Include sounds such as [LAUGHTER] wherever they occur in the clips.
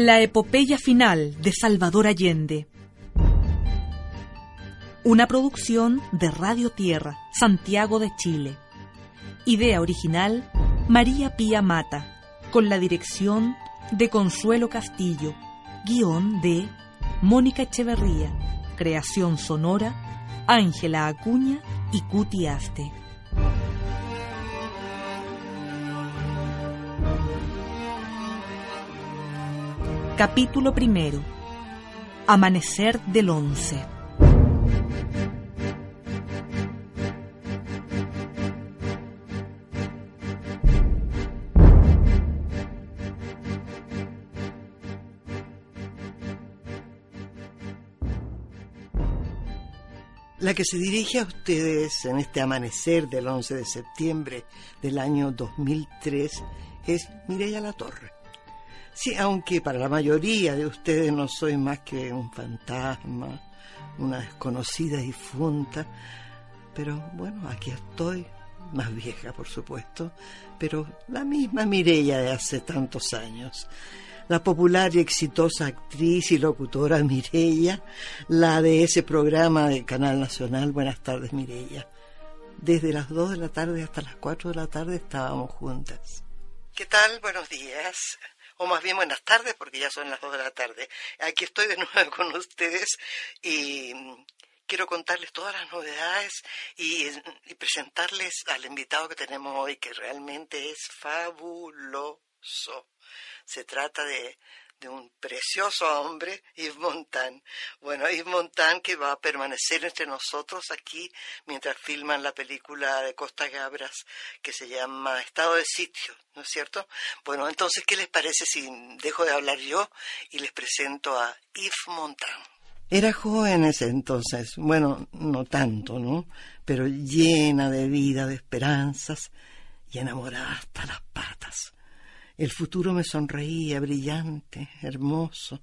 La epopeya final de Salvador Allende. Una producción de Radio Tierra, Santiago de Chile. Idea original, María Pía Mata, con la dirección de Consuelo Castillo, guion de Mónica Echeverría, creación sonora, Ángela Acuña y Cuti Aste. Capítulo primero. Amanecer del once. La que se dirige a ustedes en este amanecer del 11 de septiembre del año 2003 es Mireya La Torre. Sí, aunque para la mayoría de ustedes no soy más que un fantasma, una desconocida difunta, pero bueno, aquí estoy, más vieja por supuesto, pero la misma Mirella de hace tantos años. La popular y exitosa actriz y locutora Mirella, la de ese programa del Canal Nacional Buenas tardes Mirella. Desde las 2 de la tarde hasta las 4 de la tarde estábamos juntas. ¿Qué tal? Buenos días o más bien buenas tardes, porque ya son las dos de la tarde. Aquí estoy de [LAUGHS] nuevo con ustedes y quiero contarles todas las novedades y presentarles al invitado que tenemos hoy, que realmente es fabuloso. Se trata de de un precioso hombre, Yves Montand. Bueno, Yves Montand que va a permanecer entre nosotros aquí mientras filman la película de Costa Gabras que se llama Estado de Sitio, ¿no es cierto? Bueno, entonces, ¿qué les parece si dejo de hablar yo y les presento a Yves Montand? Era joven ese entonces, bueno, no tanto, ¿no? Pero llena de vida, de esperanzas y enamorada hasta las patas. El futuro me sonreía, brillante, hermoso.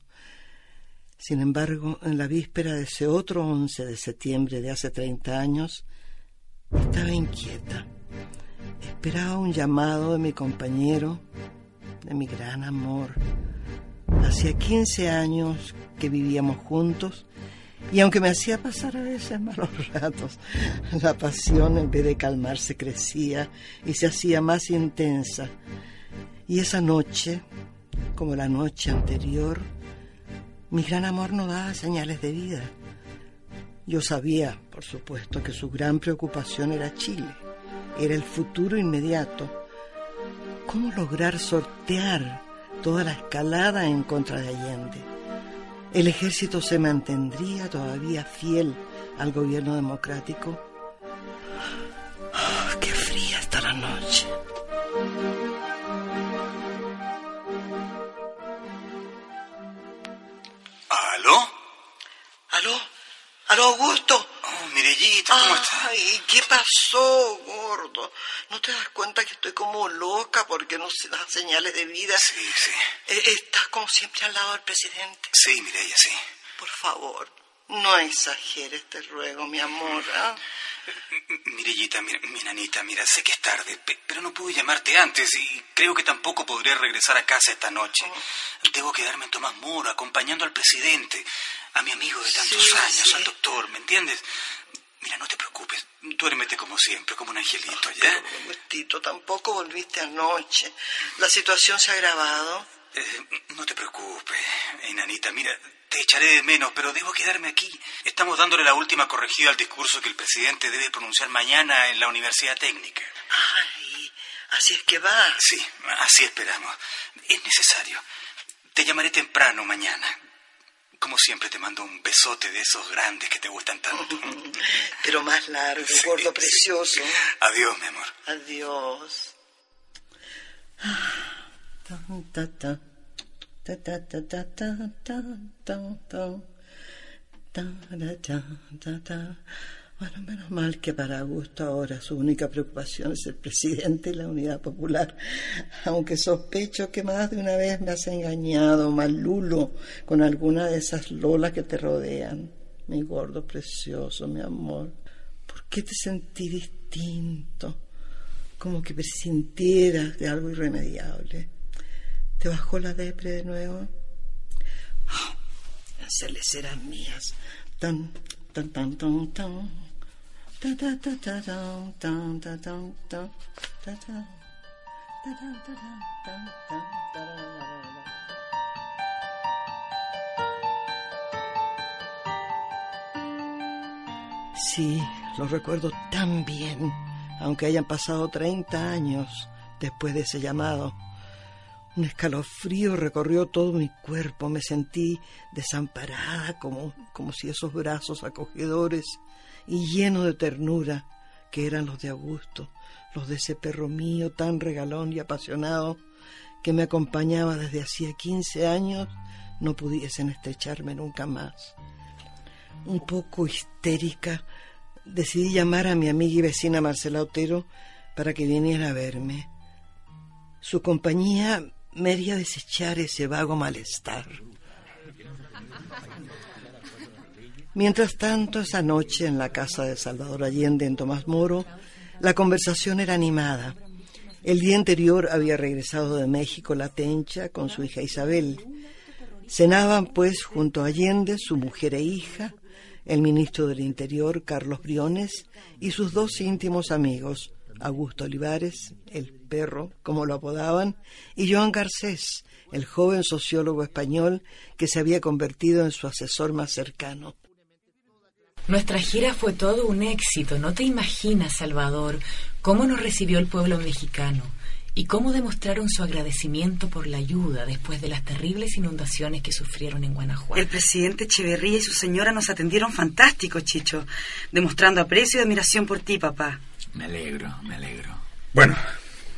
Sin embargo, en la víspera de ese otro 11 de septiembre de hace 30 años, estaba inquieta. Esperaba un llamado de mi compañero, de mi gran amor. Hacía 15 años que vivíamos juntos y aunque me hacía pasar a veces malos [LAUGHS] ratos, la pasión en vez de calmarse crecía y se hacía más intensa y esa noche, como la noche anterior, mi gran amor no daba señales de vida. Yo sabía, por supuesto, que su gran preocupación era Chile, era el futuro inmediato. ¿Cómo lograr sortear toda la escalada en contra de Allende? ¿El ejército se mantendría todavía fiel al gobierno democrático? Augusto? Oh, Mirellita, ¿cómo estás? Ay, ¿qué pasó, gordo? ¿No te das cuenta que estoy como loca porque no se dan señales de vida? Sí, sí. Eh, estás como siempre al lado del presidente. Sí, Mireya, sí. Por favor, no exageres, te ruego, mi amor. ¿ah? Mirellita, mi, mi nanita, mira, sé que es tarde, pero no pude llamarte antes y creo que tampoco podré regresar a casa esta noche. Oh. Debo quedarme en Tomás Moro acompañando al presidente a mi amigo de tantos años, al doctor, ¿me entiendes? Mira, no te preocupes, duérmete como siempre, como un angelito, ¿ya? Tito, tampoco volviste anoche. La situación se ha agravado. Eh, no te preocupes, enanita, mira, te echaré de menos, pero debo quedarme aquí. Estamos dándole la última corregida al discurso que el presidente debe pronunciar mañana en la Universidad Técnica. Ay, así es que va. Sí, así esperamos. Es necesario. Te llamaré temprano mañana. Como siempre te mando un besote de esos grandes que te gustan tanto. [LAUGHS] Pero más largo, gordo precioso. Adiós, mi amor. Adiós. Bueno, menos mal que para Augusto ahora su única preocupación es el presidente y la unidad popular, aunque sospecho que más de una vez me has engañado, malulo, con alguna de esas lolas que te rodean. Mi gordo precioso, mi amor, ¿por qué te sentí distinto? Como que presintieras de algo irremediable. ¿Te bajó la depre de nuevo? nacerles serán mías. Tan, tan, tan, tan, tan. Sí, lo recuerdo tan bien, aunque hayan pasado 30 años después de ese llamado. Un escalofrío recorrió todo mi cuerpo, me sentí desamparada como, como si esos brazos acogedores y llenos de ternura, que eran los de Augusto, los de ese perro mío tan regalón y apasionado, que me acompañaba desde hacía 15 años, no pudiesen estrecharme nunca más. Un poco histérica, decidí llamar a mi amiga y vecina Marcela Otero para que viniera a verme. Su compañía me desechar ese vago malestar. Mientras tanto, esa noche en la casa de Salvador Allende en Tomás Moro, la conversación era animada. El día anterior había regresado de México la Tencha con su hija Isabel. Cenaban, pues, junto a Allende, su mujer e hija, el ministro del Interior, Carlos Briones, y sus dos íntimos amigos, Augusto Olivares, el perro, como lo apodaban, y Joan Garcés, el joven sociólogo español que se había convertido en su asesor más cercano. Nuestra gira fue todo un éxito. No te imaginas, Salvador, cómo nos recibió el pueblo mexicano y cómo demostraron su agradecimiento por la ayuda después de las terribles inundaciones que sufrieron en Guanajuato. El presidente Echeverría y su señora nos atendieron fantástico, Chicho, demostrando aprecio y admiración por ti, papá. Me alegro, me alegro. Bueno,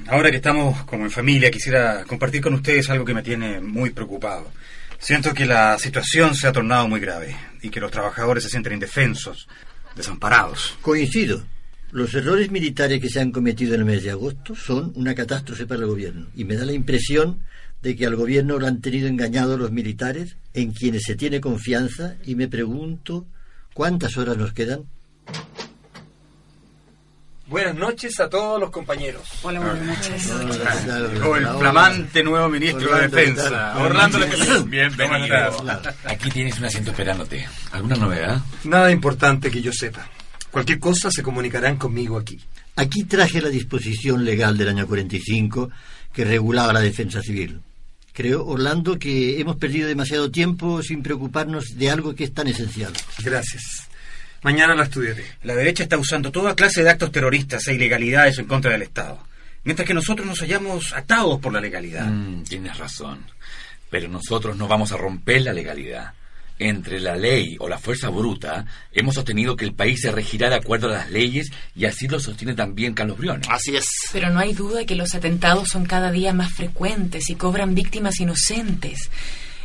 ahora que estamos como en familia, quisiera compartir con ustedes algo que me tiene muy preocupado. Siento que la situación se ha tornado muy grave y que los trabajadores se sienten indefensos, desamparados. Coincido. Los errores militares que se han cometido en el mes de agosto son una catástrofe para el gobierno. Y me da la impresión de que al gobierno lo han tenido engañado los militares, en quienes se tiene confianza, y me pregunto cuántas horas nos quedan. Buenas noches a todos los compañeros. Hola, buenas noches. Llegó el flamante nuevo ministro de Defensa, Orlando Letelier. Bienvenido. Aquí tienes un asiento esperándote. ¿Alguna novedad? Nada importante que yo sepa. Cualquier cosa se comunicarán conmigo aquí. Aquí traje la disposición legal del año 45 que regulaba la defensa civil. Creo, Orlando, que hemos perdido demasiado tiempo sin preocuparnos de algo que es tan esencial. Gracias. Mañana la estudiaré. La derecha está usando toda clase de actos terroristas e ilegalidades en contra del Estado, mientras que nosotros nos hallamos atados por la legalidad. Mm, tienes razón. Pero nosotros no vamos a romper la legalidad. Entre la ley o la fuerza bruta, hemos sostenido que el país se regirá de acuerdo a las leyes y así lo sostiene también Carlos Briones. Así es. Pero no hay duda que los atentados son cada día más frecuentes y cobran víctimas inocentes.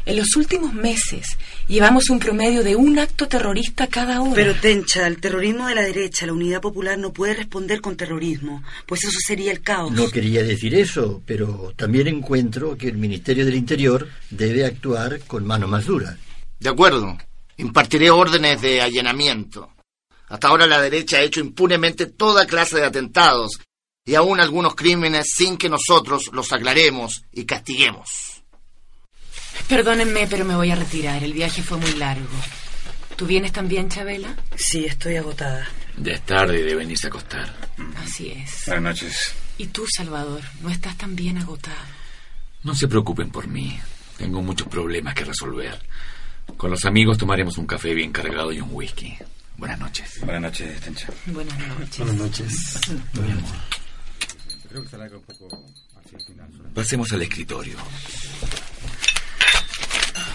En los últimos meses llevamos un promedio de un acto terrorista cada hora. Pero Tencha, el terrorismo de la derecha, la unidad popular no puede responder con terrorismo, pues eso sería el caos. No quería decir eso, pero también encuentro que el Ministerio del Interior debe actuar con mano más dura. De acuerdo. Impartiré órdenes de allanamiento. Hasta ahora la derecha ha hecho impunemente toda clase de atentados y aún algunos crímenes sin que nosotros los aclaremos y castiguemos. Perdónenme, pero me voy a retirar. El viaje fue muy largo. ¿Tú vienes también, Chabela? Sí, estoy agotada. Ya es tarde y deben irse a acostar. Así es. Buenas noches. ¿Y tú, Salvador? ¿No estás tan bien agotado? No se preocupen por mí. Tengo muchos problemas que resolver. Con los amigos tomaremos un café bien cargado y un whisky. Buenas noches. Buenas noches, Tencha. Buenas noches. Buenas noches. Mi amor. Creo que un poco hacia el final. Pasemos al escritorio.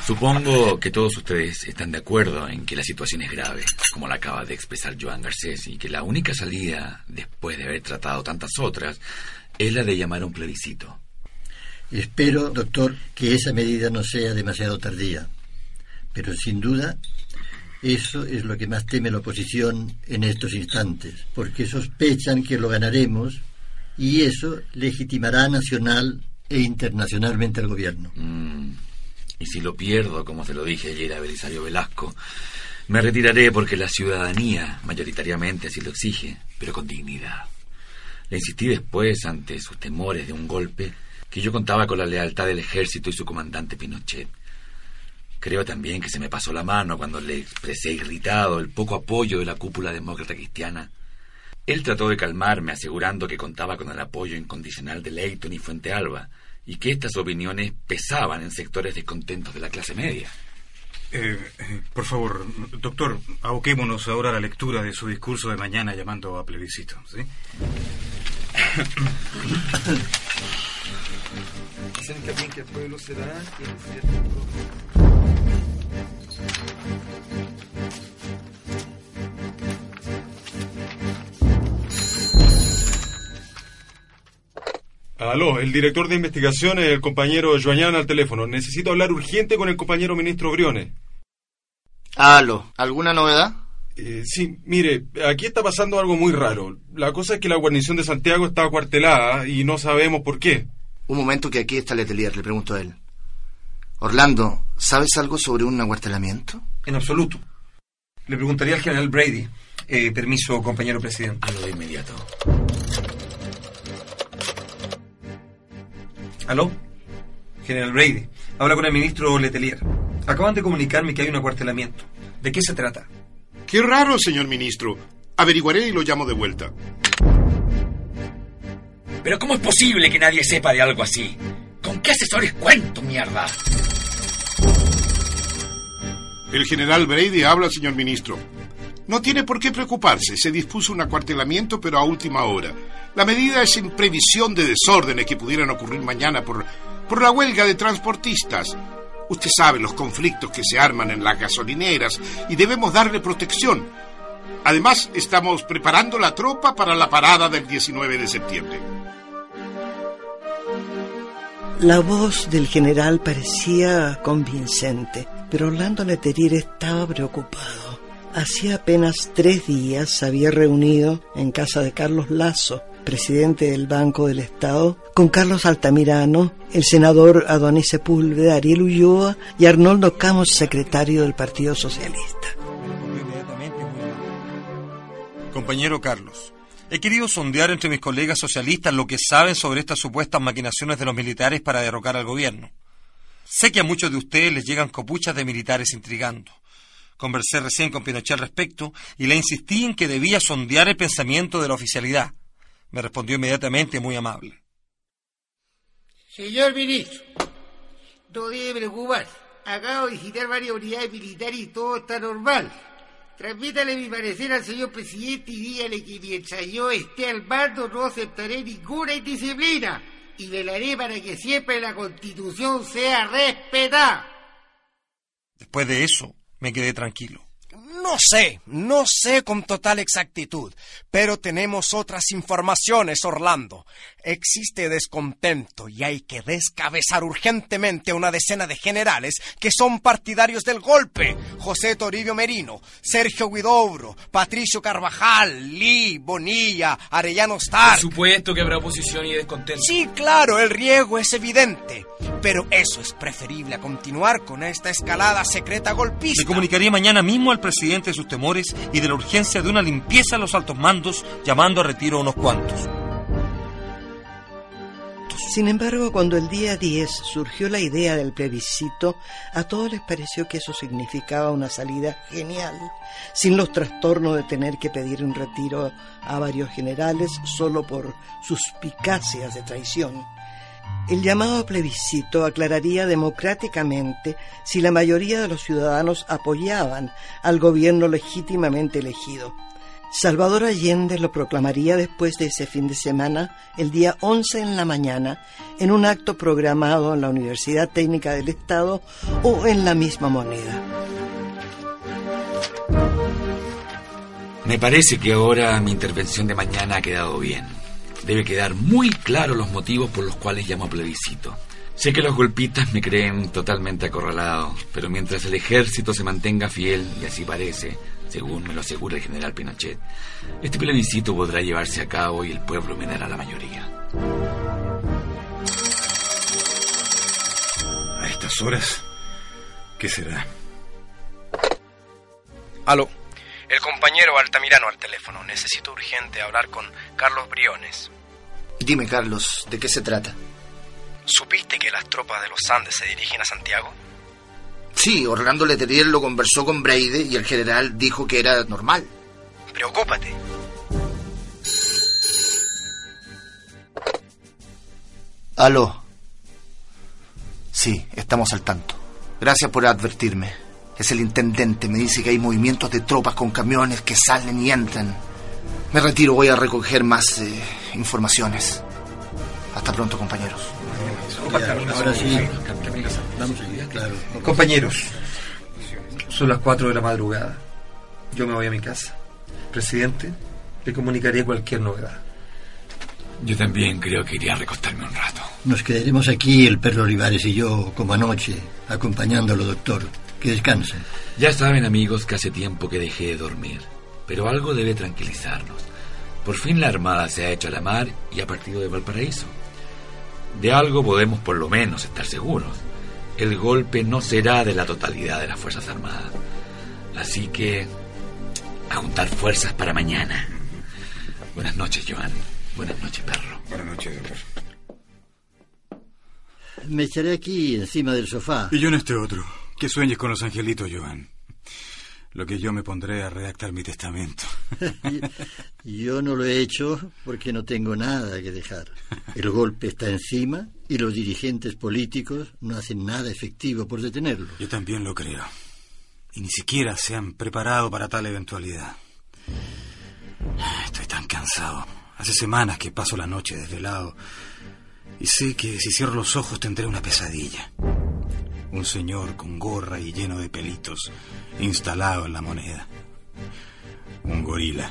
Supongo que todos ustedes están de acuerdo en que la situación es grave, como la acaba de expresar Joan Garcés, y que la única salida, después de haber tratado tantas otras, es la de llamar a un plebiscito. Espero, doctor, que esa medida no sea demasiado tardía. Pero sin duda, eso es lo que más teme la oposición en estos instantes, porque sospechan que lo ganaremos y eso legitimará nacional e internacionalmente al gobierno. Mm, Y si lo pierdo, como se lo dije ayer a Belisario Velasco, me retiraré porque la ciudadanía mayoritariamente así lo exige, pero con dignidad. Le insistí después, ante sus temores de un golpe, que yo contaba con la lealtad del ejército y su comandante Pinochet. Creo también que se me pasó la mano cuando le expresé irritado el poco apoyo de la cúpula demócrata cristiana. Él trató de calmarme asegurando que contaba con el apoyo incondicional de Leighton y Fuente Alba y que estas opiniones pesaban en sectores descontentos de la clase media. Eh, eh, por favor, doctor, aboquémonos ahora a la lectura de su discurso de mañana llamando a plebiscito, ¿sí? que el pueblo será Aló, el director de investigaciones, el compañero Joañán al teléfono. Necesito hablar urgente con el compañero ministro Briones. Aló, ¿alguna novedad? Eh, sí, mire, aquí está pasando algo muy raro. La cosa es que la guarnición de Santiago está acuartelada y no sabemos por qué. Un momento que aquí está Letelier, le pregunto a él. Orlando, ¿sabes algo sobre un acuartelamiento? En absoluto. Le preguntaría al general Brady. Eh, permiso, compañero presidente. Algo de inmediato. ¿Aló? General Brady, habla con el ministro Letelier. Acaban de comunicarme que hay un acuartelamiento. ¿De qué se trata? Qué raro, señor ministro. Averiguaré y lo llamo de vuelta. Pero ¿cómo es posible que nadie sepa de algo así? ¿Con qué asesores cuento, mierda? El general Brady habla, señor ministro. No tiene por qué preocuparse. Se dispuso un acuartelamiento, pero a última hora. La medida es en previsión de desórdenes que pudieran ocurrir mañana por, por la huelga de transportistas. Usted sabe los conflictos que se arman en las gasolineras y debemos darle protección. Además, estamos preparando la tropa para la parada del 19 de septiembre. La voz del general parecía convincente, pero Orlando Letelier estaba preocupado. Hacía apenas tres días se había reunido en casa de Carlos Lazo, presidente del Banco del Estado, con Carlos Altamirano, el senador Adonis Sepúlveda, Ariel Ulloa y Arnoldo Camos, secretario del Partido Socialista. Compañero Carlos, he querido sondear entre mis colegas socialistas lo que saben sobre estas supuestas maquinaciones de los militares para derrocar al gobierno. Sé que a muchos de ustedes les llegan copuchas de militares intrigando. Conversé recién con Pinochet al respecto y le insistí en que debía sondear el pensamiento de la oficialidad. Me respondió inmediatamente muy amable. Señor ministro, no debe preocupar. Acabo de visitar varias unidades militares y todo está normal. Transmítale mi parecer al señor presidente y dígale que mientras yo esté al mando no aceptaré ninguna indisciplina y velaré para que siempre la constitución sea respetada. Después de eso, me quedé tranquilo. No sé, no sé con total exactitud, pero tenemos otras informaciones, Orlando. Existe descontento y hay que descabezar urgentemente a una decena de generales que son partidarios del golpe. José Toribio Merino, Sergio Guidobro, Patricio Carvajal, Lee, Bonilla, Arellano Stark. Por supuesto que habrá oposición y descontento. Sí, claro, el riesgo es evidente. Pero eso es preferible a continuar con esta escalada secreta golpista. Me comunicaría mañana mismo al presidente de sus temores y de la urgencia de una limpieza a los altos mandos, llamando a retiro a unos cuantos. Sin embargo, cuando el día 10 surgió la idea del plebiscito, a todos les pareció que eso significaba una salida genial, sin los trastornos de tener que pedir un retiro a varios generales solo por suspicacias de traición. El llamado plebiscito aclararía democráticamente si la mayoría de los ciudadanos apoyaban al gobierno legítimamente elegido. Salvador Allende lo proclamaría después de ese fin de semana, el día 11 en la mañana, en un acto programado en la Universidad Técnica del Estado o en la misma moneda. Me parece que ahora mi intervención de mañana ha quedado bien. Debe quedar muy claro los motivos por los cuales llamo a plebiscito. Sé que los golpistas me creen totalmente acorralado, pero mientras el ejército se mantenga fiel, y así parece, según me lo asegura el general Pinochet, este plebiscito podrá llevarse a cabo y el pueblo me dará la mayoría. A estas horas, ¿qué será? Aló, el compañero Altamirano al teléfono. Necesito urgente hablar con Carlos Briones. Dime, Carlos, ¿de qué se trata? ¿Supiste que las tropas de los Andes se dirigen a Santiago? Sí, Orlando Letelier lo conversó con Brady y el general dijo que era normal. Preocúpate. Aló. Sí, estamos al tanto. Gracias por advertirme. Es el intendente. Me dice que hay movimientos de tropas con camiones que salen y entran. Me retiro, voy a recoger más eh, informaciones. Hasta pronto, compañeros. Ahora sí. Vamos allá, claro. Compañeros, son las 4 de la madrugada. Yo me voy a mi casa. Presidente, le comunicaré cualquier novedad. Yo también creo que iré a recostarme un rato. Nos quedaremos aquí, el perro Olivares y yo, como anoche, acompañándolo, doctor. Que descanse. Ya saben, amigos, que hace tiempo que dejé de dormir. Pero algo debe tranquilizarnos. Por fin la Armada se ha hecho a la mar y ha partido de Valparaíso. De algo podemos por lo menos estar seguros. El golpe no será de la totalidad de las Fuerzas Armadas. Así que... a juntar fuerzas para mañana. Buenas noches, Joan. Buenas noches, perro. Buenas noches, doctor. Me echaré aquí, encima del sofá. Y yo en este otro. Que sueñes con los angelitos, Joan. Lo que yo me pondré a redactar mi testamento. [LAUGHS] Yo no lo he hecho porque no tengo nada que dejar. El golpe está encima y los dirigentes políticos no hacen nada efectivo por detenerlo. Yo también lo creo. Y ni siquiera se han preparado para tal eventualidad. Estoy tan cansado. Hace semanas que paso la noche desvelado. Y sé que si cierro los ojos tendré una pesadilla. Un señor con gorra y lleno de pelitos, instalado en la moneda. Un gorila